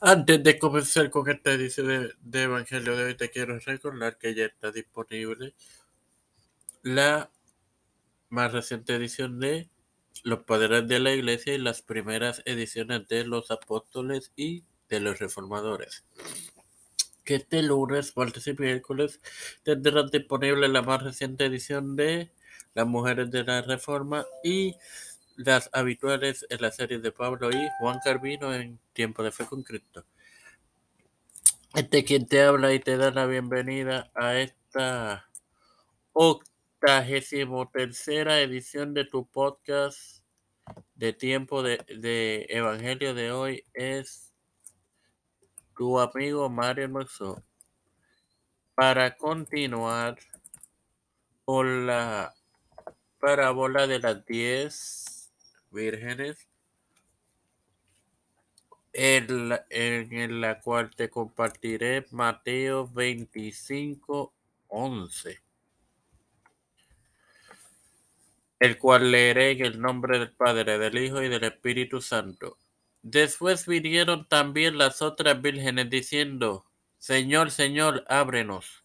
Antes de comenzar con esta edición de, Evangelio de hoy, te quiero recordar que ya está disponible la más reciente edición de Los Padres de la Iglesia y las primeras ediciones de los Apóstoles y de los Reformadores. Que este lunes, martes y miércoles tendrán disponible la más reciente edición de Las Mujeres de la Reforma y las habituales en la serie de Pablo y Juan Carvino en Tiempo de Fe con Cristo. Este quien te habla y te da la bienvenida a esta octagésimo tercera edición de tu podcast de Tiempo de, de Evangelio de hoy es tu amigo Mario Moxo. Para continuar con la parábola de las diez vírgenes, en la, en la cual te compartiré Mateo 25, 11, el cual leeré en el nombre del Padre, del Hijo y del Espíritu Santo. Después vinieron también las otras vírgenes diciendo, Señor, Señor, ábrenos.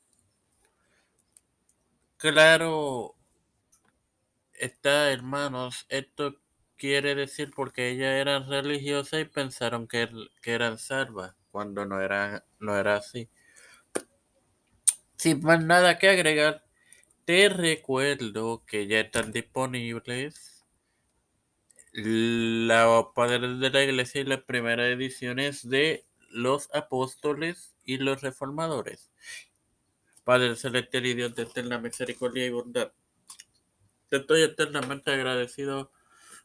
Claro está, hermanos, esto quiere decir porque ellas eran religiosas y pensaron que, eran salvas, cuando no era, no era así. Sin más nada que agregar, te recuerdo que ya están disponibles la Padres de la Iglesia y las primeras ediciones de los apóstoles y los reformadores. Padre celestial y Dios de eterna misericordia y bondad. Te estoy eternamente agradecido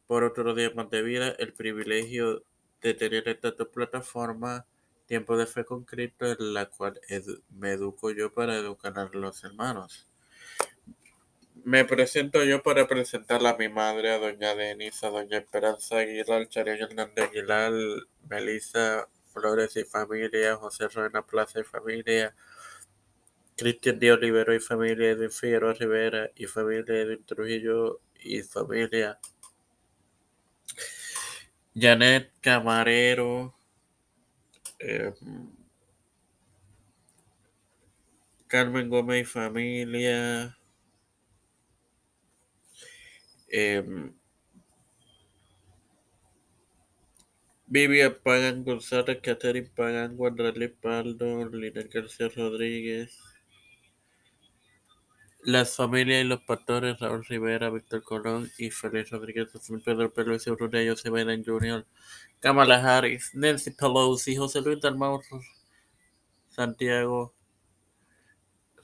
por otro de vida, el privilegio de tener esta plataforma, Tiempo de Fe con Cristo, en la cual me educo yo para educar a los hermanos. Me presento yo para presentar a mi madre, a doña Denisa, a doña Esperanza Aguilar, Charián Hernández Aguilar, Melissa Flores y familia, José Ruena Plaza y familia, Cristian Díaz Olivero y familia, Edwin Figueroa Rivera y familia, Edwin Trujillo y familia, Janet Camarero, eh, Carmen Gómez y familia, eh, Vivian Pagan González, Catherine Pagan, Guandralí Paldo, Lina García Rodríguez, las familias y los pastores Raúl Rivera, Víctor Colón y Félix Rodríguez, Pedro Pérez, Brunei, José Biden Jr., Kamala Harris, Nancy Pelosi, José Luis Dalmau, Santiago,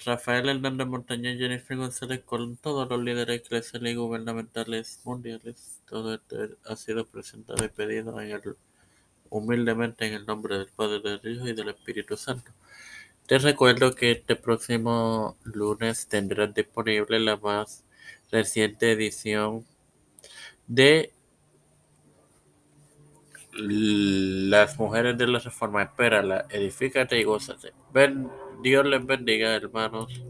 Rafael Hernández Montañez, Jennifer González Colón, todos los líderes eclesiales y gubernamentales mundiales. Todo esto ha sido presentado y pedido en el, humildemente en el nombre del Padre, del Hijo y del Espíritu Santo. Te recuerdo que este próximo lunes tendrás disponible la más reciente edición de Las Mujeres de la Reforma. Espérala, edifícate y gózate. Ven, Dios les bendiga, hermanos.